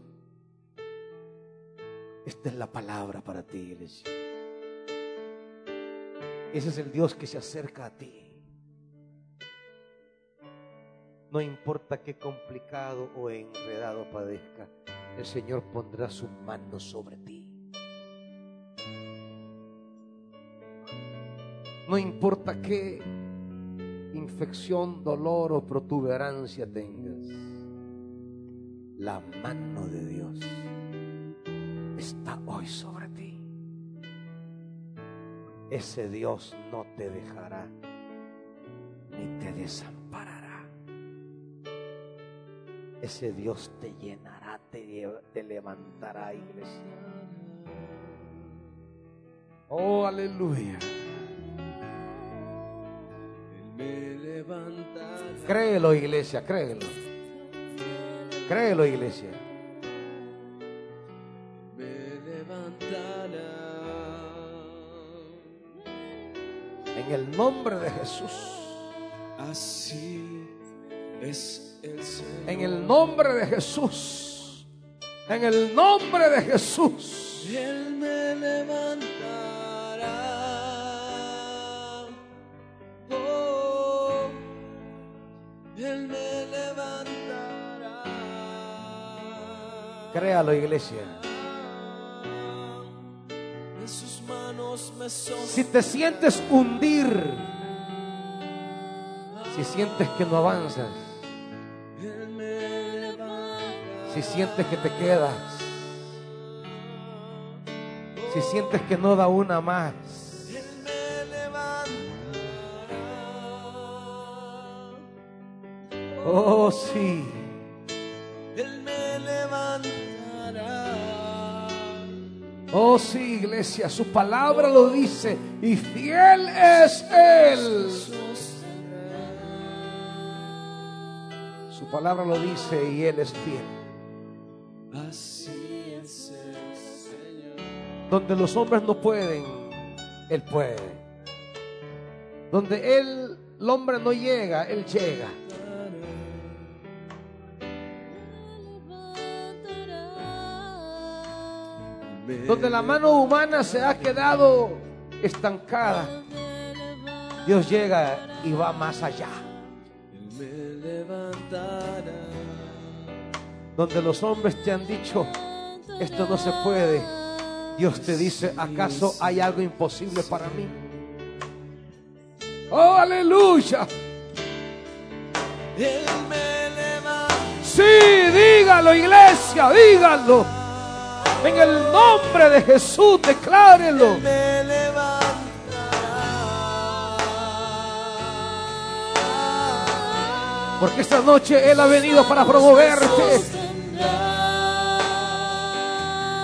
Esta es la palabra para ti, iglesia. Ese es el Dios que se acerca a ti. No importa qué complicado o enredado padezca, el Señor pondrá su mano sobre ti. No importa qué infección, dolor o protuberancia tengas la mano de Dios está hoy sobre ti. Ese Dios no te dejará ni te desamparará. Ese Dios te llenará, te, levantará, iglesia. Oh, aleluya. Créelo, iglesia, créelo. Créelo, iglesia. Me levantará. En el nombre de Jesús. Así es el Señor. En el nombre de Jesús. En el nombre de Jesús. Él me levantará. Oh, él me levantará. Créalo, iglesia. Si te sientes hundir, si sientes que no avanzas, si sientes que te quedas, si sientes que no da una más, oh sí. Oh sí, iglesia, su palabra lo dice y fiel es Él. Su palabra lo dice y Él es fiel. Donde los hombres no pueden, Él puede. Donde Él, el hombre no llega, Él llega. donde la mano humana se ha quedado estancada, Dios llega y va más allá. Donde los hombres te han dicho, esto no se puede, Dios te dice, ¿acaso hay algo imposible para mí? Oh, aleluya. Sí, dígalo, iglesia, dígalo. En el nombre de Jesús, declárelo. Porque esta noche Él ha venido para promoverte.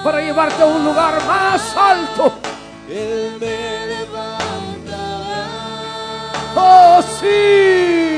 Para llevarte a un lugar más alto. Él me levantará. Oh, sí.